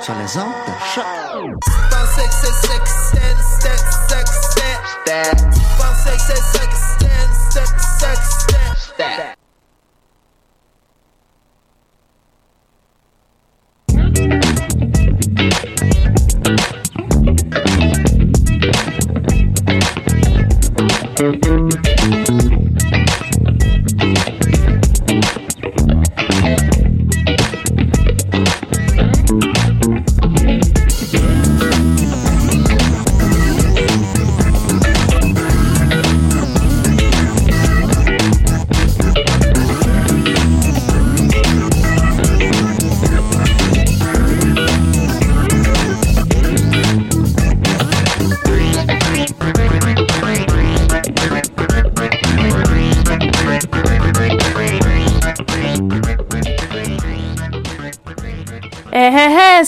sur les ondes de choc. Pensez que c'est que c'est.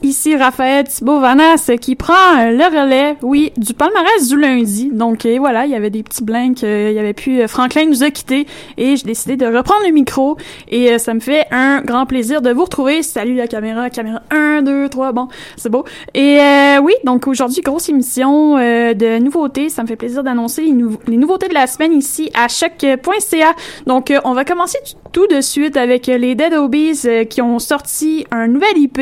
Ici Raphaël Thibault-Vanas qui prend euh, le relais, oui, du palmarès du lundi. Donc euh, voilà, il y avait des petits blancs, euh, il y avait plus... Franklin nous a quittés et j'ai décidé de reprendre le micro et euh, ça me fait un grand plaisir de vous retrouver. Salut la caméra, caméra 1, 2, 3, bon, c'est beau. Et euh, oui, donc aujourd'hui, grosse émission euh, de nouveautés. Ça me fait plaisir d'annoncer les, nou- les nouveautés de la semaine ici à choc.ca. Donc euh, on va commencer tout de suite avec euh, les Dead Obies euh, qui ont sorti un nouvel IP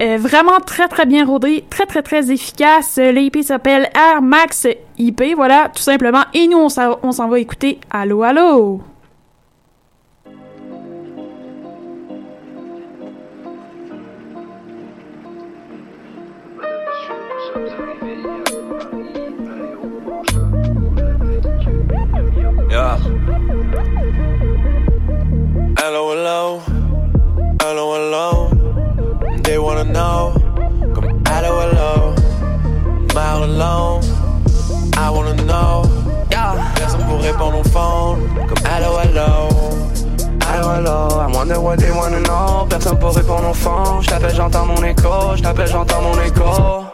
euh, vraiment très très bien rodé, très très très efficace. Euh, L'IP s'appelle Air Max IP, voilà, tout simplement. Et nous on s'en va écouter Allô Allô. Yeah. Know. Comme hello, hello. Mile alone. I wanna know. Personne pour répondre au phone. Comme hello, hello. Hello, hello, I wonder what they wanna know. Personne pour répondre au fond. J't'appelle, j'entends mon écho. J't'appelle, j'entends mon écho.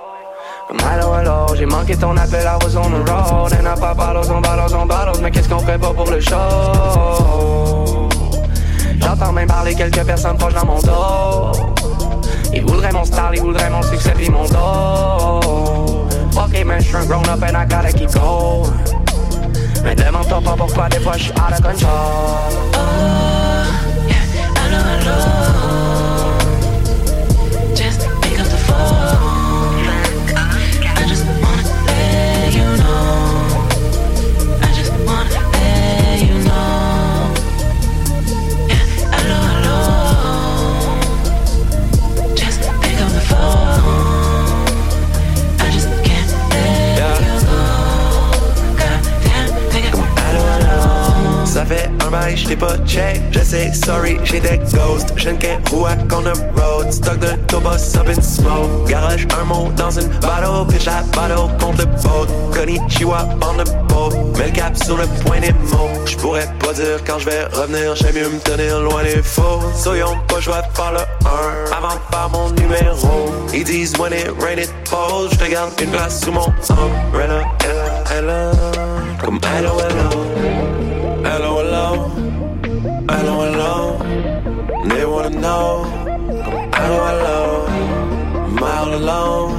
Comme hello, hello, j'ai manqué ton appel, I was on the road. And I pop bottles on bottles on bottles. Mais qu'est-ce qu'on ferait pas pour le show? J'entends même parler quelques personnes proches dans mon dos. Ils voudraient mon style, ils voudraient mon succès puis mon dos. Ok, man, je suis un grown up and I gotta keep going. Mais demande-toi pas pourquoi des fois je suis out of control. Just j'ai pas check, je sais, sorry, j'étais ghost. Je ne can't rouac on the road. Stock de tobos up in smoke. Garage un mot dans une bottle, pitch la bottle contre le boat. Konnichiwa on the boat. Mets le cap sur le point des mots. J'pourrais pas dire quand je vais revenir, j'aime mieux me tenir loin des faux. Soyons pas, je vais faire le 1 avant de faire mon numéro. Ils disent when it rain it falls, je te garde une place sous mon umbrella. Ella, ella, comme hello, hello. Hello, hello. Hello, hello. They wanna know. Hello, hello. I'm all alone.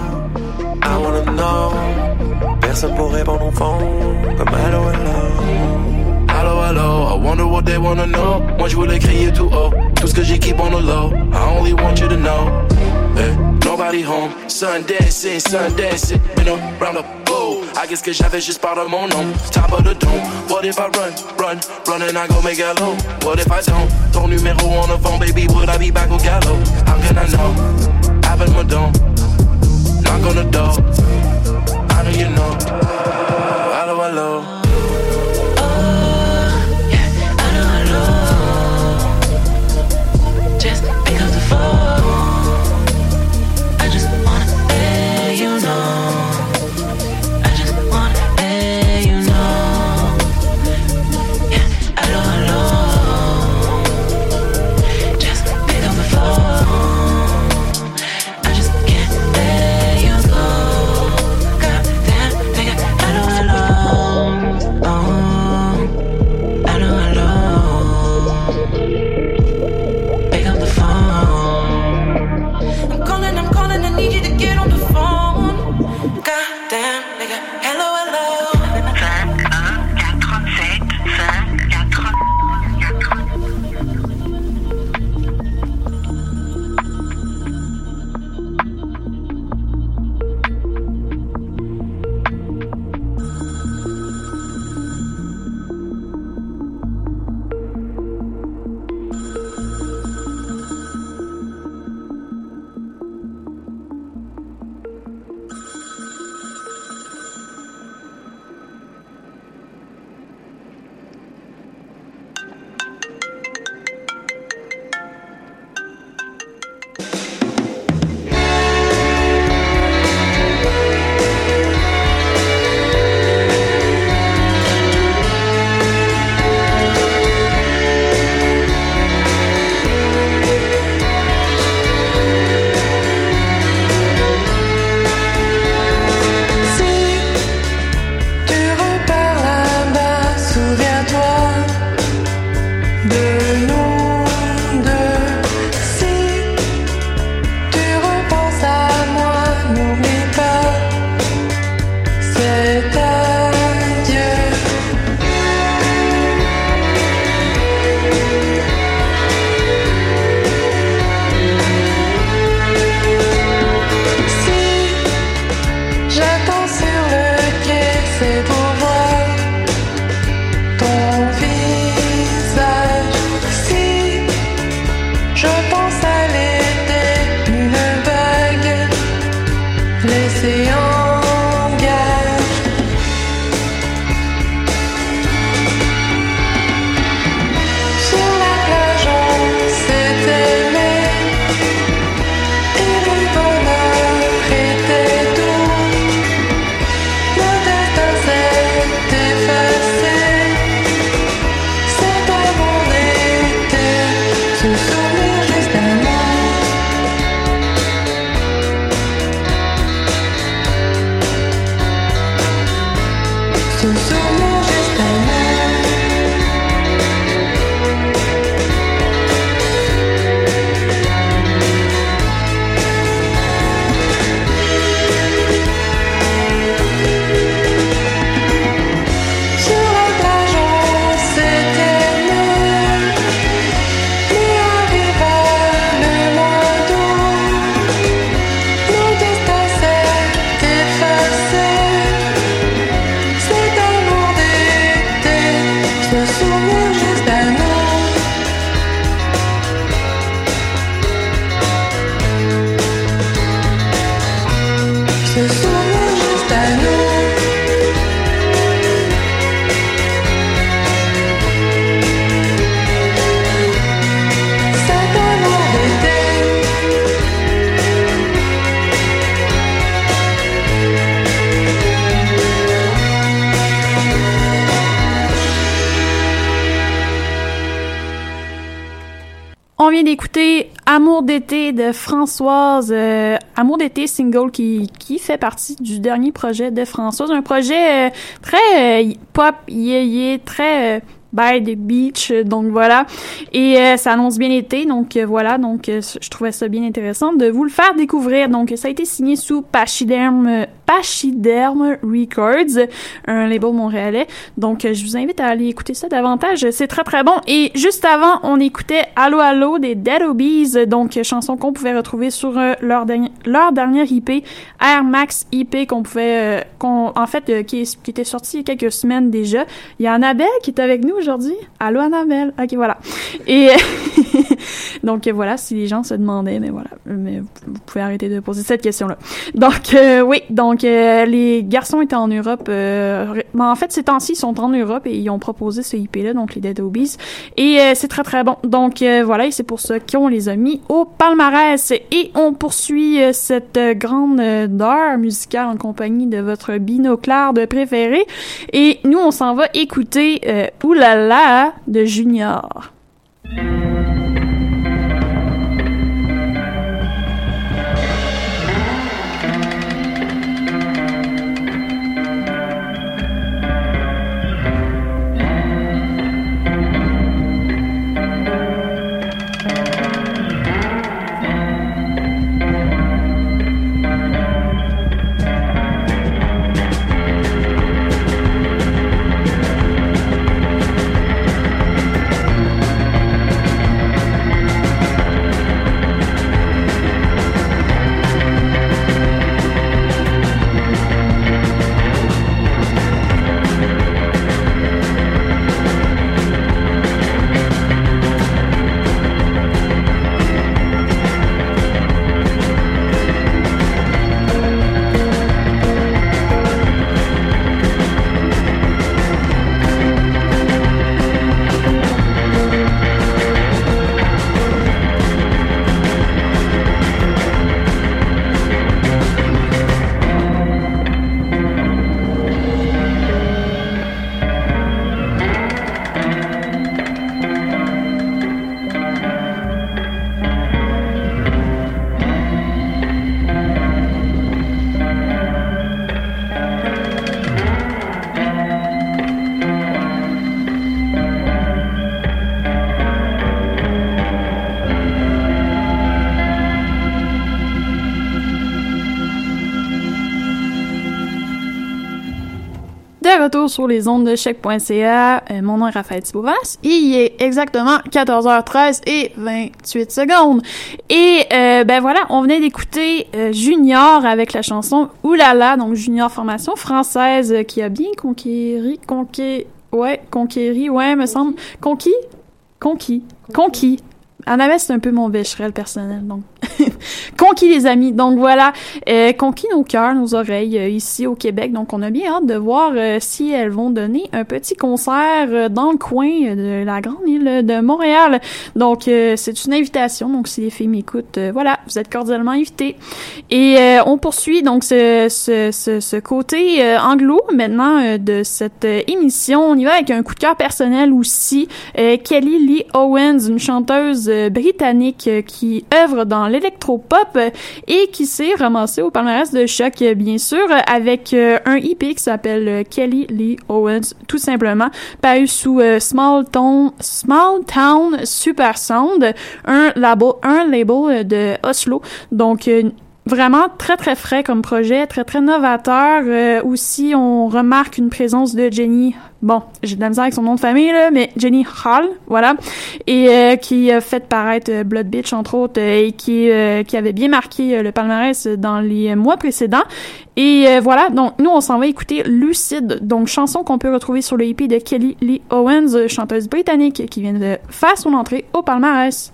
I wanna know. Personne pour répondre au fond. Comme hello, hello. Hello, hello, I wonder what they wanna know. Moi je voulais crier tout haut, tout ce que keep on the low. I only want you to know. Eh, nobody home, sun dancing, sun dancing, you know, round the. I guess que j'avais juste pas de mon nom, top of the dome. What if I run, run, run and I go make it low? What if I don't? Ton numéro on the phone, baby, would I be back au galop? How can I know? Appelle-moi donc, knock on the door. I know you know. Hello, hello. Nous. Se souvenir Amour d'été de Françoise. euh, Amour d'été single qui, fait partie du dernier projet de Françoise. Un projet euh, très euh, pop, yé très... euh, by the beach, donc voilà. Et ça annonce bien l'été, donc voilà. Donc je trouvais ça bien intéressant de vous le faire découvrir. Donc ça a été signé sous Pachyderm, euh, Pachyderm Records, un label montréalais. Donc euh, je vous invite à aller écouter ça davantage. C'est très très bon. Et juste avant, on écoutait Allo Allo des Dead Obies, donc chanson qu'on pouvait retrouver sur euh, leur, dernière IP, Air Max IP, qu'on pouvait, euh, qu'on, en fait, qui était sorti il y a quelques semaines déjà. Il y a Annabelle qui est avec nous aujourd'hui. Allô Annabelle. Ok, voilà. Et donc euh, voilà, si les gens se demandaient, mais voilà, mais vous pouvez arrêter de poser cette question-là. Donc euh, oui, donc euh, les garçons étaient en Europe. Euh, ben, en fait, ces temps-ci, ils sont en Europe et ils ont proposé ce IP-là, donc les Dead Obies. Et euh, c'est très très bon. Donc euh, voilà, et c'est pour ça qu'on les a mis au palmarès. Et on poursuit euh, cette euh, grande euh, heure musicale en compagnie de votre binoclard de préféré. Et nous, on s'en va écouter euh, Oulala de Junior. Sur les ondes de chèque.ca, euh, mon nom est Raphaël Thibauvas il est exactement 14h13 et 28 secondes. Et euh, ben voilà, on venait d'écouter euh, Junior avec la chanson Oulala, donc Junior formation française qui a bien conquéri, conqué, ouais, conquéri, ouais, me semble, conquis, conquis, conquis. Annabelle, c'est un peu mon bécherel personnel, donc. conquis les amis. Donc voilà, euh, conquis nos cœurs, nos oreilles euh, ici au Québec. Donc on a bien hâte de voir euh, si elles vont donner un petit concert euh, dans le coin de la grande île de Montréal. Donc c'est une invitation. Donc si les filles m'écoutent, voilà, vous êtes cordialement invités. Et on poursuit donc ce, ce, côté anglo maintenant de cette émission. On y va avec un coup de cœur personnel aussi. Kelly Lee Owens, une chanteuse britannique qui œuvre dans l'électropop euh, et qui s'est ramassée au palmarès de choc, euh, bien sûr, avec euh, un EP qui s'appelle Kelly Lee Owens, tout simplement, paru sous Small Town, Small Town Super Sound, un label, un label de Oslo. Donc, Vraiment très très frais comme projet, très très novateur. Aussi, on remarque une présence de Jenny. Bon, j'ai de la misère avec son nom de famille là, mais Jenny Hall, voilà, et euh, qui a fait paraître euh, Blood Bitch entre autres euh, et qui euh, qui avait bien marqué le palmarès dans les mois précédents. Et voilà, donc nous on s'en va écouter Lucide, donc chanson qu'on peut retrouver sur le EP de Kelly Lee Owens, chanteuse britannique qui vient de faire son entrée au palmarès.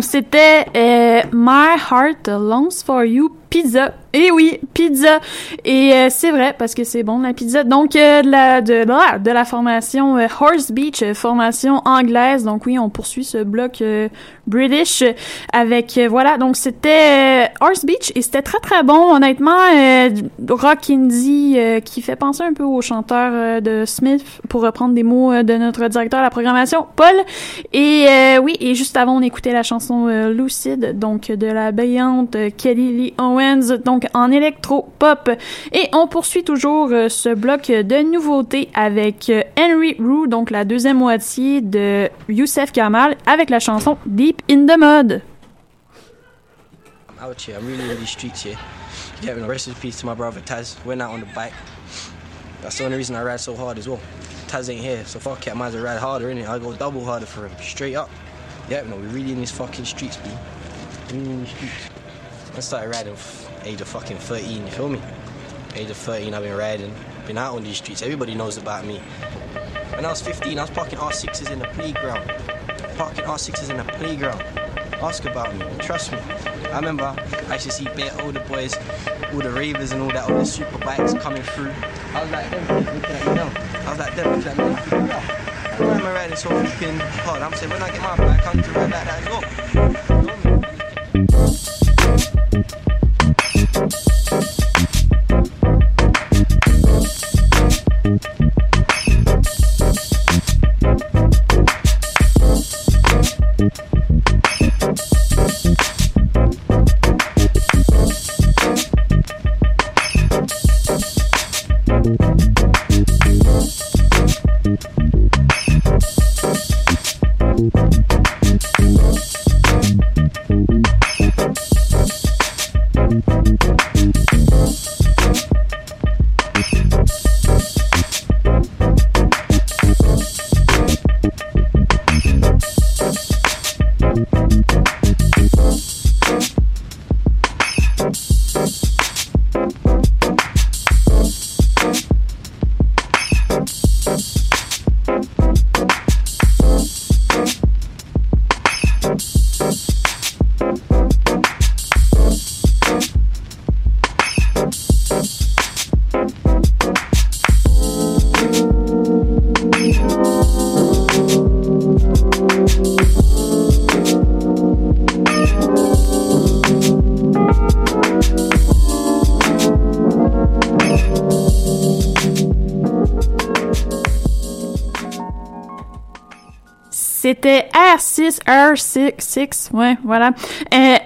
Donc c'était euh, My Heart Longs for You Pizza. Et oui, pizza. Et euh, c'est vrai parce que c'est bon la pizza. Donc euh, de la de, de la formation euh, Horse Beach, euh, formation anglaise. Donc oui, on poursuit ce bloc euh, British avec euh, voilà. Donc c'était Horse Beach et c'était très très bon honnêtement. rock indie qui fait penser un peu au chanteur de Smith pour reprendre des mots de notre directeur de la programmation Paul. Et oui, et juste avant on écoutait la chanson euh, Lucid donc de la brillante Kelly Lee Owens donc en électro-pop. Et on poursuit toujours euh, ce bloc de nouveautés avec euh, Henry Rue, donc la deuxième moitié de Youssef Kamal avec la chanson Deep in the Mud. I'm out here. I'm really in these streets here. A rest in peace to my brother Taz. Went out on the bike. That's the only reason I ride so hard as well. Taz ain't here, so fuck it. I might as well ride harder, innit? I go double harder for him, straight up. Yeah, no, we're really in these fucking streets, B. Really in these streets. I started riding age of fucking 13, you feel me? Age of 13, I've been riding, been out on these streets. Everybody knows about me. When I was 15, I was parking R6s in the playground. Parking R6s in the playground. Ask about me, trust me. I remember I used to see bare older boys, all the ravers and all that, all the super bikes coming through. I was like them, looking at me now. I was like them, looking at me. Yeah. Why am I riding so flipping hard? I'm saying when I get my bike, I need to ride like that as well. Thank C'était R6, R6, 6, ouais, voilà. Euh,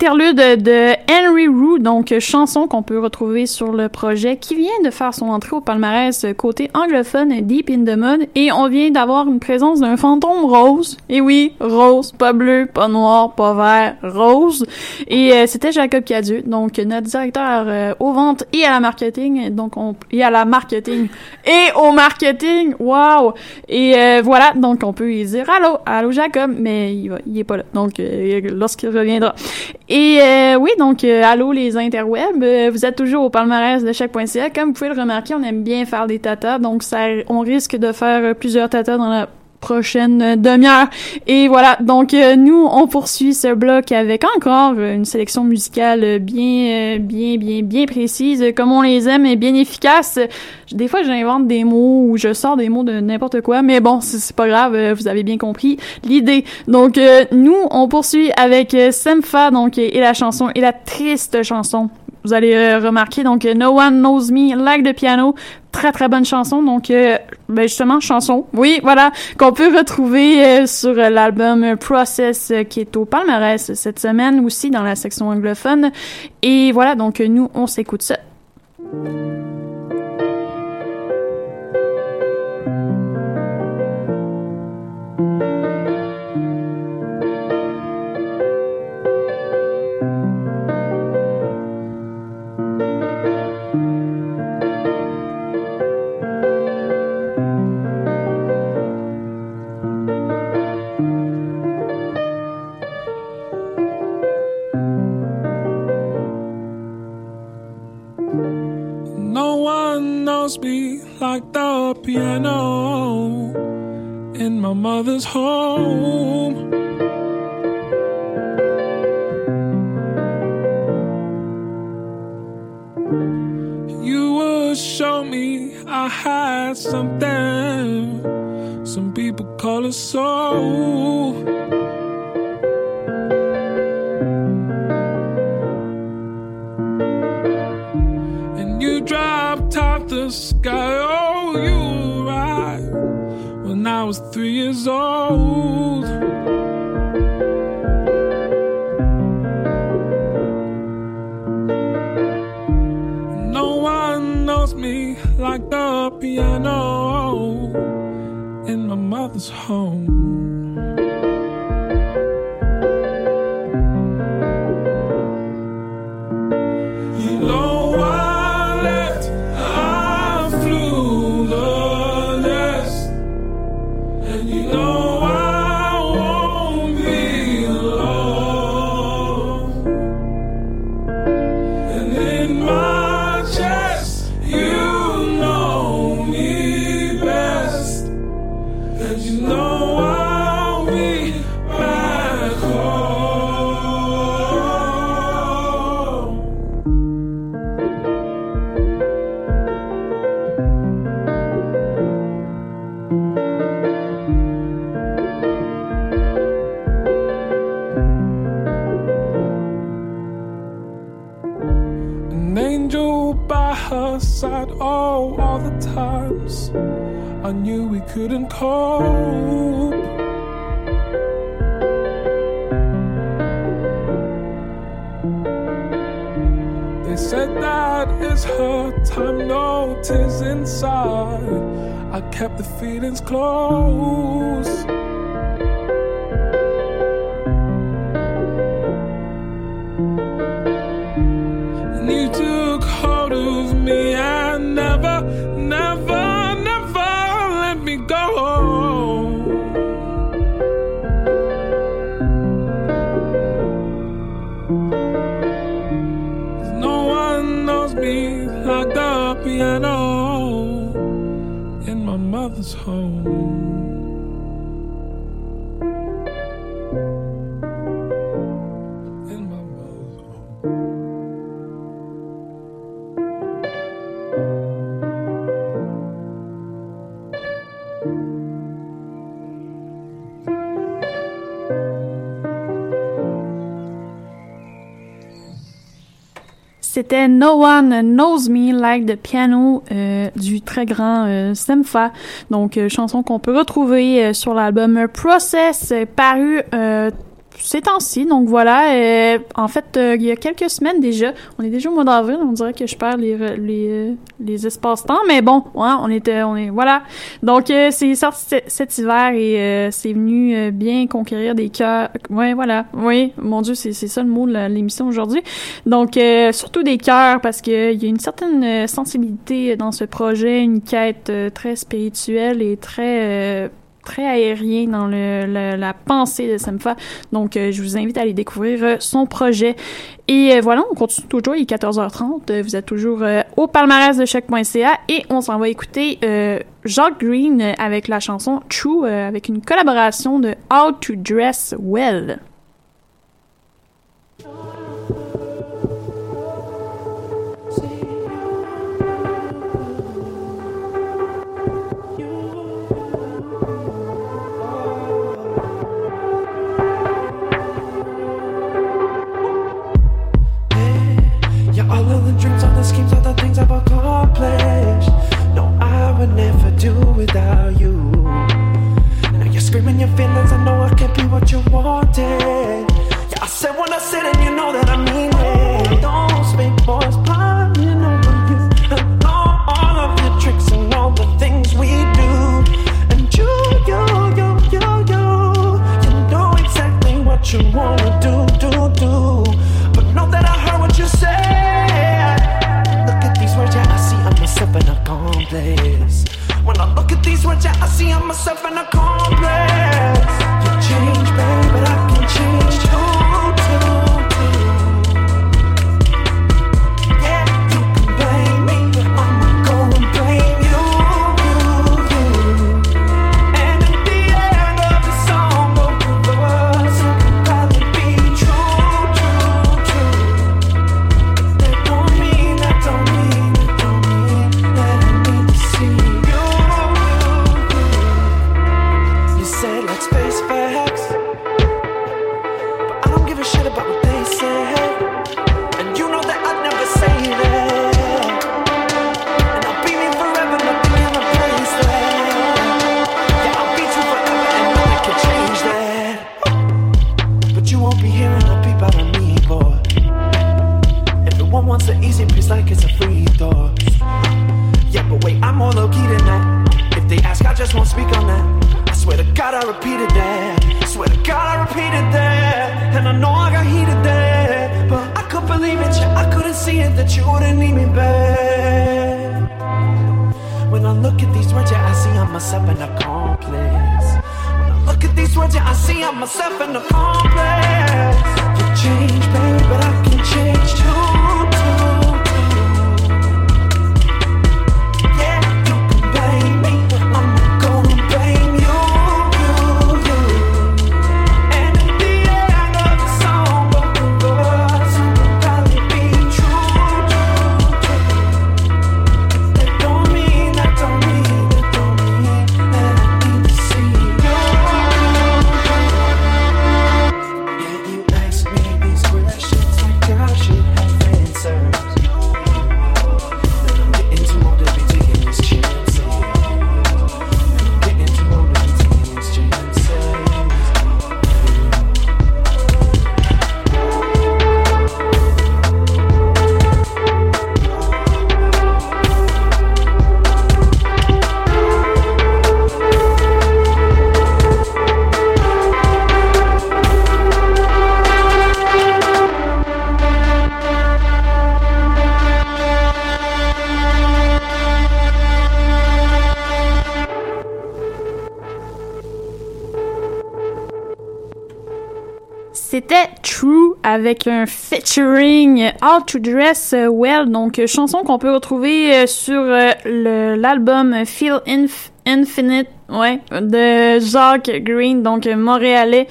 interlude de Henry Rue, donc chanson qu'on peut retrouver sur le projet, qui vient de faire son entrée au palmarès côté anglophone Deep in the Mud, et on vient d'avoir une présence d'un fantôme rose. Et oui, rose, pas bleu, pas noir, pas vert, rose. Et euh, c'était Jacob Cadieux, donc notre directeur euh, aux ventes et à la marketing, donc on, et à la marketing et au marketing, wow. Et euh, voilà, donc on peut lui dire allô, allô Jacob, mais il, va, il est pas là, donc euh, lorsqu'il reviendra. Et euh, oui, donc euh, allô les interwebs, euh, vous êtes toujours au palmarès de chaque.ca. Comme vous pouvez le remarquer, on aime bien faire des tatas, donc ça, on risque de faire euh, plusieurs tatas dans la prochaine demi-heure. Et voilà, donc euh, nous, on poursuit ce bloc avec encore une sélection musicale bien, euh, bien, bien, bien précise, comme on les aime et bien efficace. Des fois, j'invente des mots ou je sors des mots de n'importe quoi, mais bon, c'est pas grave, euh, vous avez bien compris l'idée. Donc, nous, on poursuit avec Semfa, donc, et, la chanson, et la triste chanson. Vous allez remarquer, donc, No One Knows Me, Like de piano, très très bonne chanson, donc, euh, ben justement, chanson, oui, voilà, qu'on peut retrouver euh, sur euh, l'album Process, qui est au palmarès cette semaine, aussi dans la section anglophone. Et voilà, donc, nous, on s'écoute ça. C'était No One Knows Me Like the Piano euh, du très grand euh, Semfa. Donc, euh, chanson qu'on peut retrouver sur l'album Process, paru ces temps-ci. Donc voilà, euh, en fait, euh, il y a quelques semaines déjà, on est déjà au mois d'avril, on dirait que je perds les, les, euh, les espaces-temps, mais bon, ouais, on était, on est, voilà. Donc euh, c'est sorti cet hiver et euh, c'est venu bien conquérir des cœurs. Ouais, voilà, oui, mon Dieu, c'est ça le mot de l'émission aujourd'hui. Donc surtout des cœurs parce que il y a une certaine sensibilité dans ce projet, une quête très spirituelle et très très aérien dans la pensée de Semfa. Donc, euh, je vous invite à aller découvrir euh, son projet. Et euh, voilà, on continue toujours, il est 14h30. Euh, vous êtes toujours au palmarès de choc.ca et on s'en va écouter euh, Jacques Green avec la chanson True, avec une collaboration de How to Dress Well. Without you. Now you're screaming your feelings, I know I can't be what you wanted. Yeah, I said what I said, and you know that I mean it. Don't speak boys, piling over you. And all, all of your tricks and all the things we do. And you, you, you, you, you, you know exactly what you wanna do, do, do. But know that I heard what you said. Look at these words, yeah, I see I'm myself an accomplice. When I look at these words, yeah, I see I'm myself an accomplice. You avec un featuring How to Dress Well, donc euh, chanson qu'on peut retrouver euh, sur euh, l'album Feel Inf- Infinite, ouais, de Jacques Green, donc montréalais,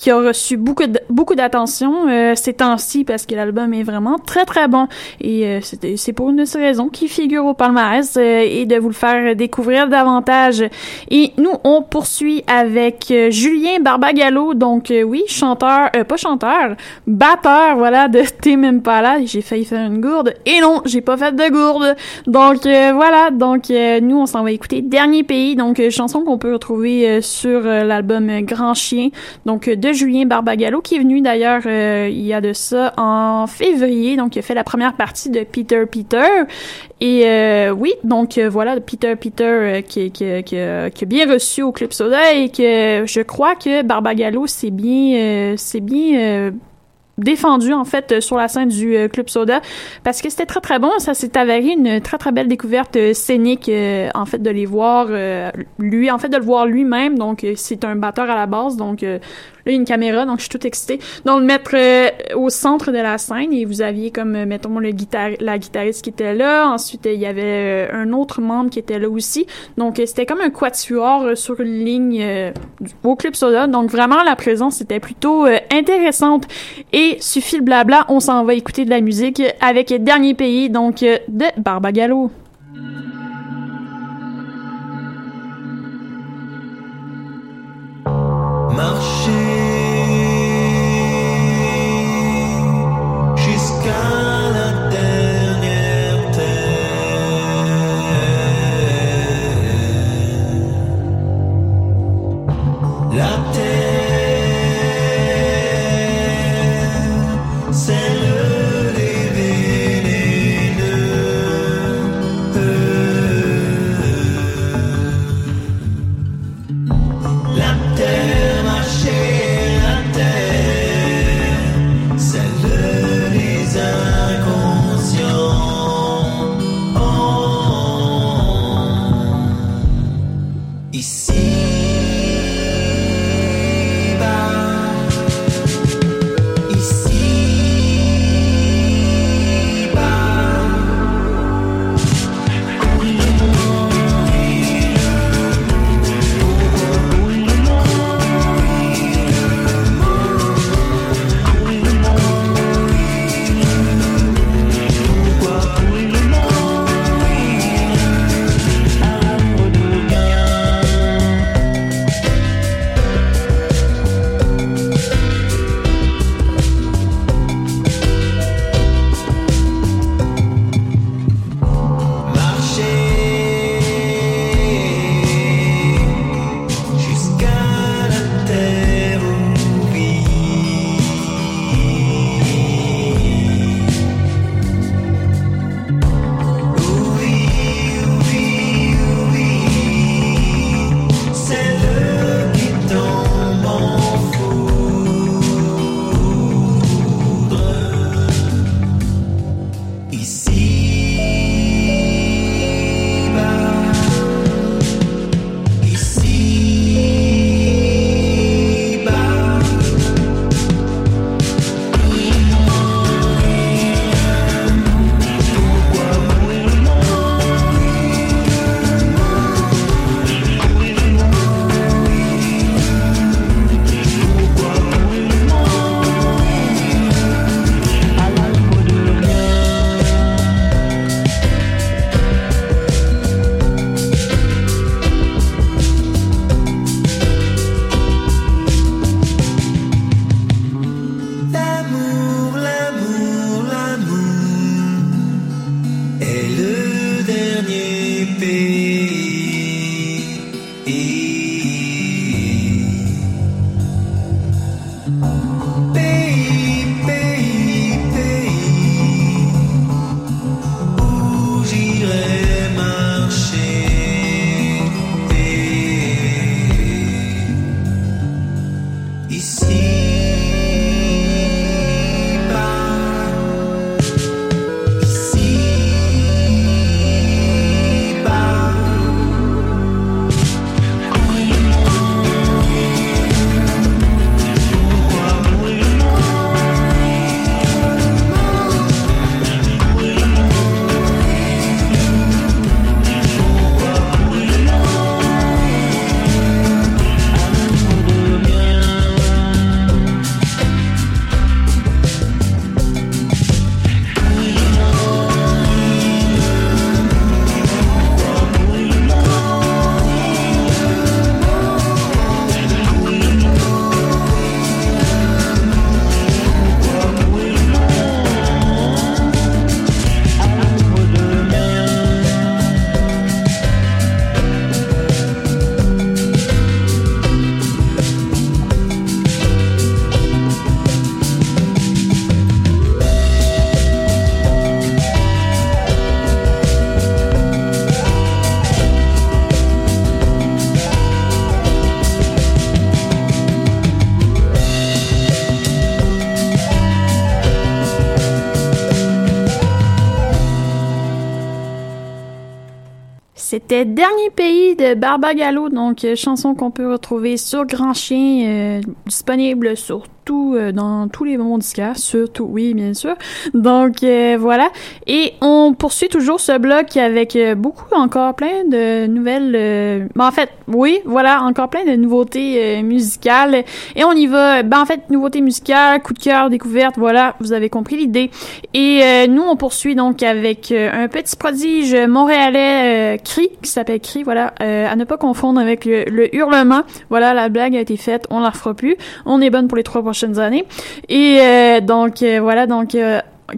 qui a reçu beaucoup de- beaucoup d'attention euh, ces temps-ci parce que l'album est vraiment très très bon et euh, c'est pour une de ces raisons qui figure au palmarès euh, et de vous le faire découvrir davantage. Et nous on poursuit avec euh, Julien Barbagallo, donc euh, oui chanteur, euh, pas chanteur, batteur voilà de Tim Impala. J'ai failli faire une gourde et non j'ai pas fait de gourde. Donc voilà donc nous on s'en va écouter Dernier pays donc chanson qu'on peut retrouver sur l'album Grand Chien donc euh, Julien Barbagallo qui est venu d'ailleurs euh, il y a de ça en février. Donc il a fait la première partie de Peter Peter. Et euh, oui donc euh, voilà Peter Peter qui, qui, a bien reçu au Club Soda et que je crois que Barbagallo c'est bien c'est bien défendu en fait sur la scène du Club Soda. Parce que c'était très très bon. Ça s'est avéré une très très belle découverte scénique en fait de les voir lui en fait de le voir lui-même. Donc c'est un batteur à la base. Donc là il y a une caméra donc je suis toute excitée. Donc le mettre euh, au centre de la scène et vous aviez comme euh, mettons le guitare la guitariste qui était là. Ensuite euh, il y avait un autre membre qui était là aussi. Donc c'était comme un quatuor sur une ligne au Club Soda. Donc vraiment la présence était plutôt intéressante. Et suffit le blabla on s'en va écouter de la musique avec Dernier Pays donc de Barbagallo C'était Dernier pays de Barbagallo, donc euh, chanson qu'on peut retrouver sur Grand Chien, euh, disponible sur tout, euh, dans tous les moments disquaires, surtout, oui, bien sûr. Donc euh, voilà. Et on poursuit toujours ce bloc avec beaucoup, encore plein de nouvelles... ben, en fait, oui, voilà, encore plein de nouveautés euh, musicales. Et on y va, ben en fait, nouveautés musicales, coup de cœur, découverte, voilà, vous avez compris l'idée. Et euh, nous, on poursuit donc avec euh, un petit prodige montréalais, Cri, qui s'appelle Cri, voilà, à ne pas confondre avec le, le hurlement. Voilà, la blague a été faite, on la refera plus. On est bonne pour les trois prochaines années. Et donc, voilà, donc...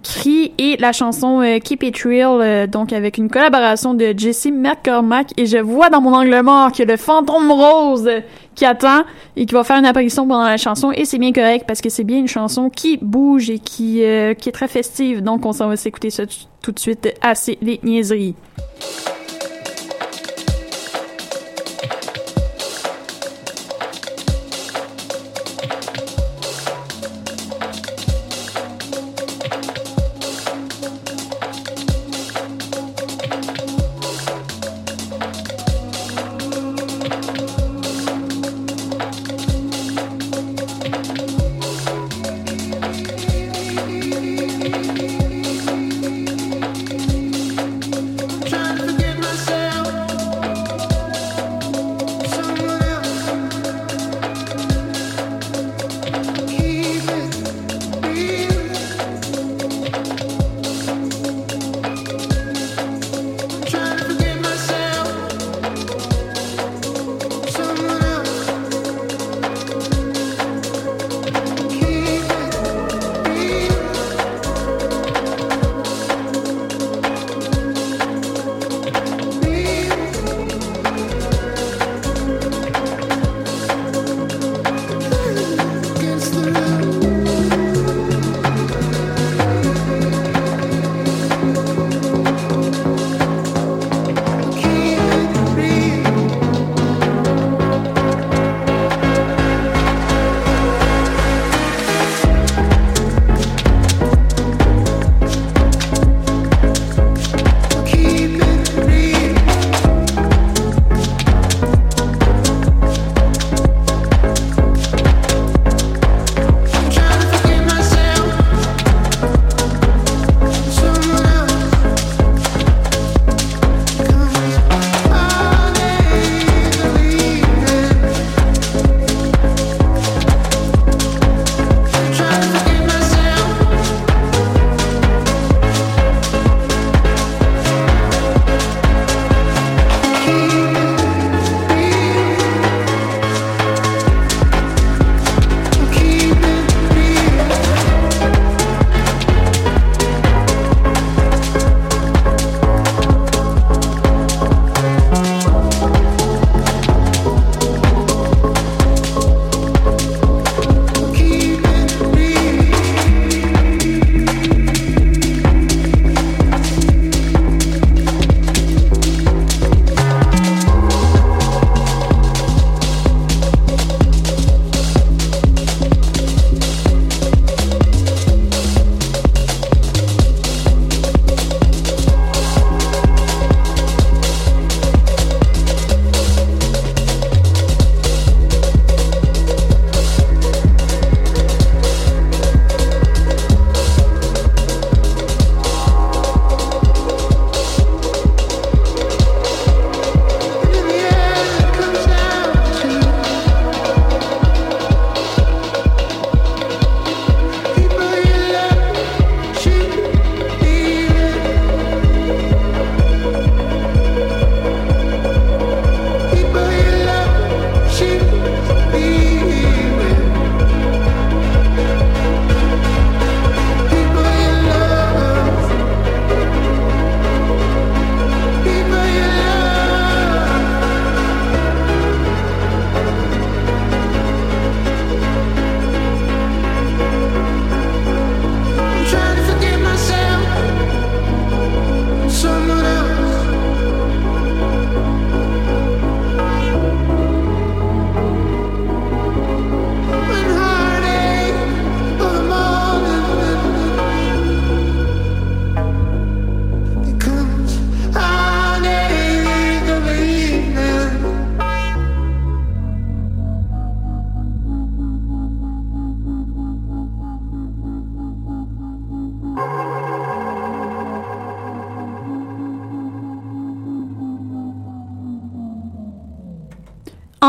Cri et la chanson euh, Keep It Real, euh, donc avec une collaboration de Jesse McCormack. Et je vois dans mon angle mort que le fantôme rose qui attend et qui va faire une apparition pendant la chanson. Et c'est bien correct parce que c'est bien une chanson qui bouge et qui, euh, qui est très festive. Donc on s'en va s'écouter ça tout de suite. Assez les niaiseries.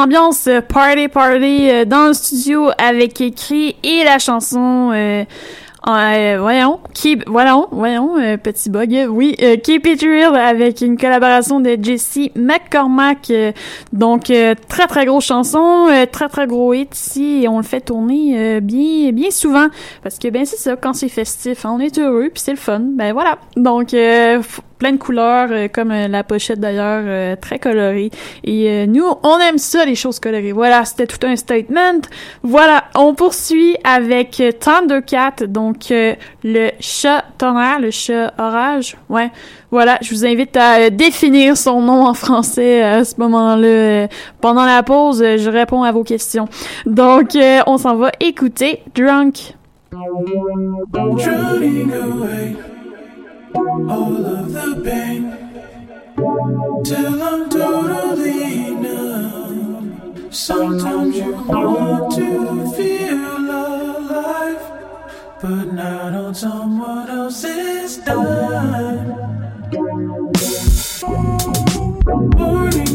Ambiance euh, party party euh, dans le studio avec écrit et la chanson euh, euh, voyons, keep, voyons, petit bug, oui, Keep It Real avec une collaboration de Jesse McCormack, donc très très grosse chanson, très très gros hit ici, et on le fait tourner bien bien souvent, parce que ben c'est ça, quand c'est festif, hein, on est heureux, puis c'est le fun, ben voilà, donc plein de couleurs, euh, comme euh, la pochette d'ailleurs, euh, très colorée, et nous, on aime ça, les choses colorées, voilà, c'était tout un statement, voilà, on poursuit avec Thundercat, donc le chat tonnerre, le chat orage. Ouais, voilà, je vous invite à définir son nom en français à ce moment-là. Pendant la pause, je réponds à vos questions. Donc, on s'en va écouter Drunk. All of the pain till I'm totally numb. Sometimes you want to feel alive, but not on someone else's dime. Morning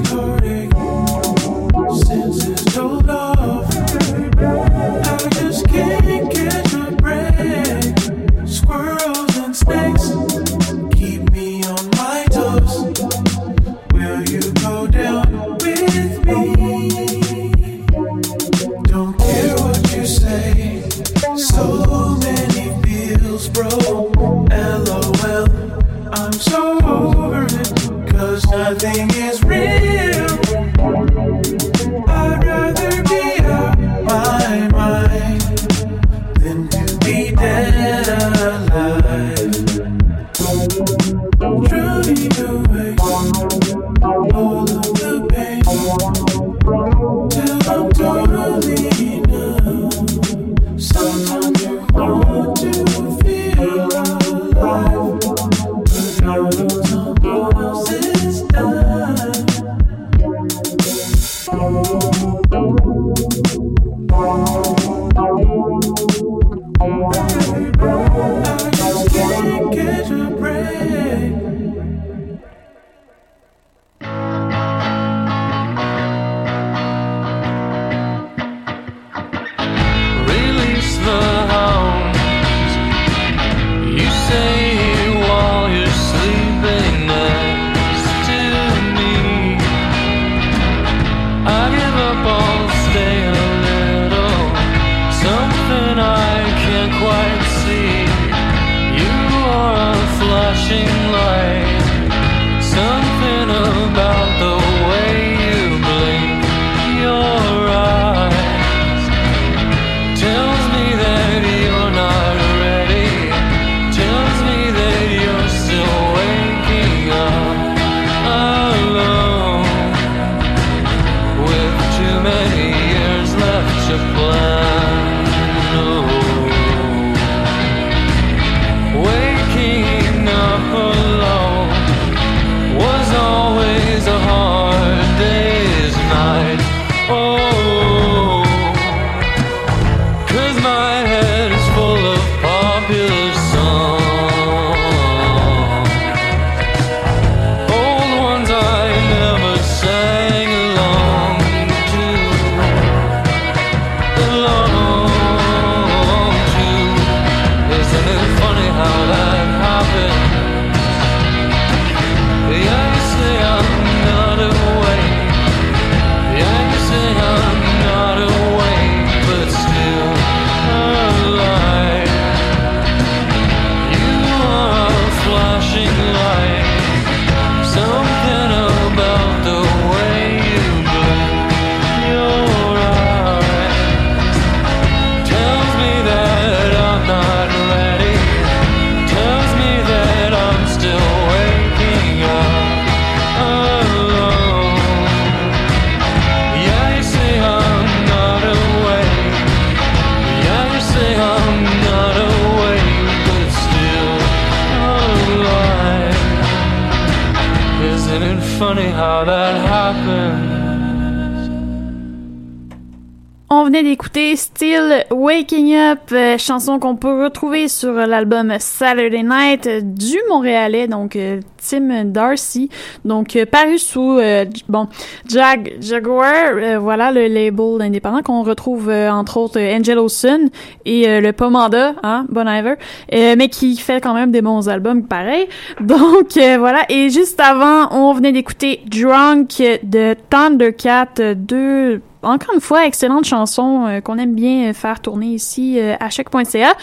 chanson qu'on peut retrouver sur l'album Saturday Night du Montréalais, donc euh, Tim Darcy, donc euh, paru sous euh, bon Jag Jaguar, voilà le label indépendant qu'on retrouve entre autres Angel Olsen et le Pomanda, hein, Bon Iver, mais qui fait quand même des bons albums pareil. Donc voilà, et juste avant, on venait d'écouter Drunk de Thundercat, deux encore une fois, excellente chanson euh, qu'on aime bien euh, faire tourner ici euh, à choc.ca.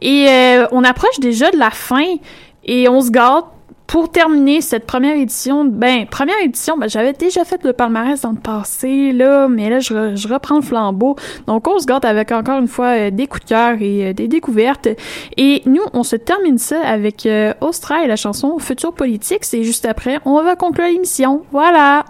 Et euh, on approche déjà de la fin et on se gâte pour terminer cette première édition. Ben, première édition, ben, j'avais déjà fait le palmarès dans le passé, là, mais là, je, re- je reprends le flambeau. Donc, on se gâte avec encore une fois euh, des coups de cœur et des découvertes. Et nous, on se termine ça avec euh, et la chanson Futur politique. C'est juste après, on va conclure l'émission. Voilà!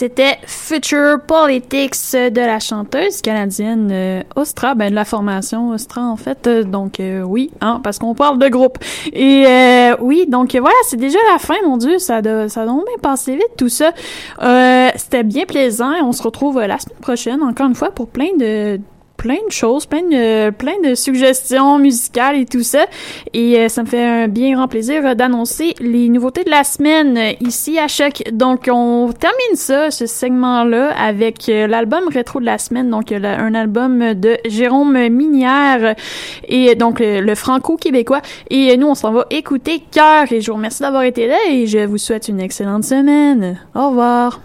C'était Future Politics de la chanteuse canadienne euh, Ostra, ben de la formation Ostra en fait. Euh, Donc euh, oui, hein, parce qu'on parle de groupe. Et euh, oui, donc voilà, c'est déjà la fin, mon Dieu, ça doit, ça doit bien passer vite tout ça. C'était bien plaisant on se retrouve la semaine prochaine encore une fois pour plein de plein de choses, plein de, plein de suggestions musicales et tout ça. Et euh, ça me fait un bien grand plaisir euh, d'annoncer les nouveautés de la semaine euh, ici à Choc. Donc, on termine ça, ce segment-là, avec l'album rétro de la semaine. Donc, un album de Jérôme Minière et donc le, franco-québécois. Et nous, on s'en va écouter Cœur. Et je vous remercie d'avoir été là et je vous souhaite une excellente semaine. Au revoir.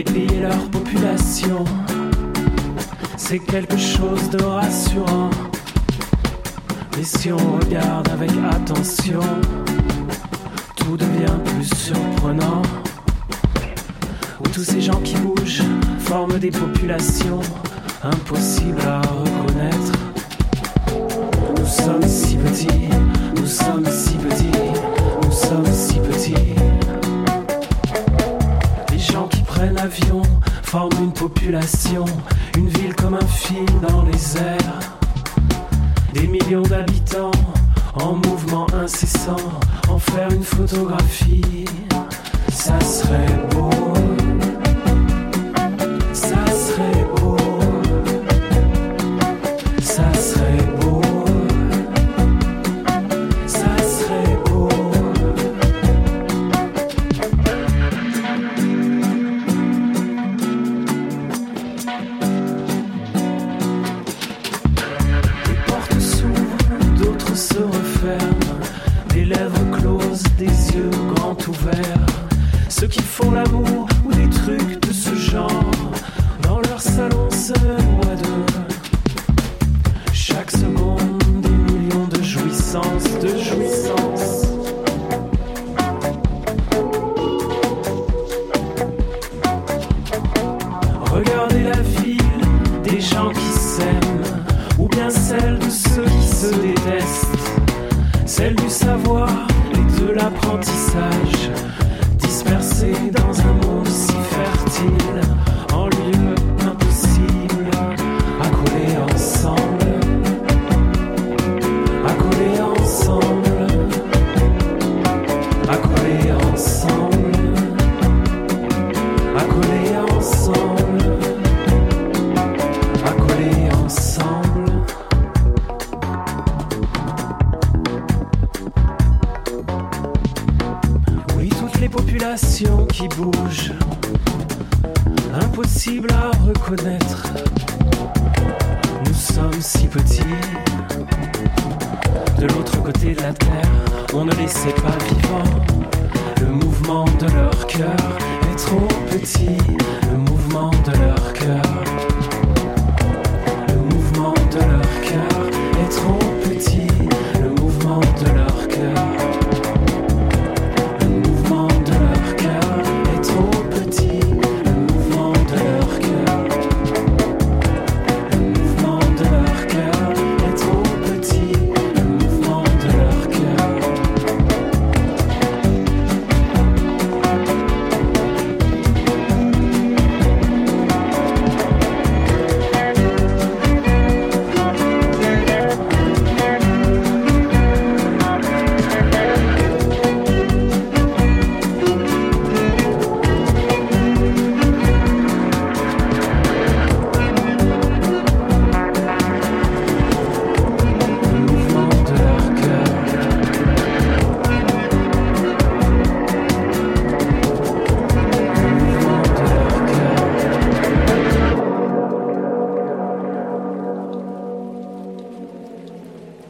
Les pays et leur population, c'est quelque chose de rassurant. Mais si on regarde avec attention, tout devient plus surprenant. Où tous ces gens qui bougent forment des populations impossibles à reconnaître. Nous sommes si petits, nous sommes si petits, une ville comme un film dans les airs. Des millions d'habitants en mouvement incessant, en faire une photographie,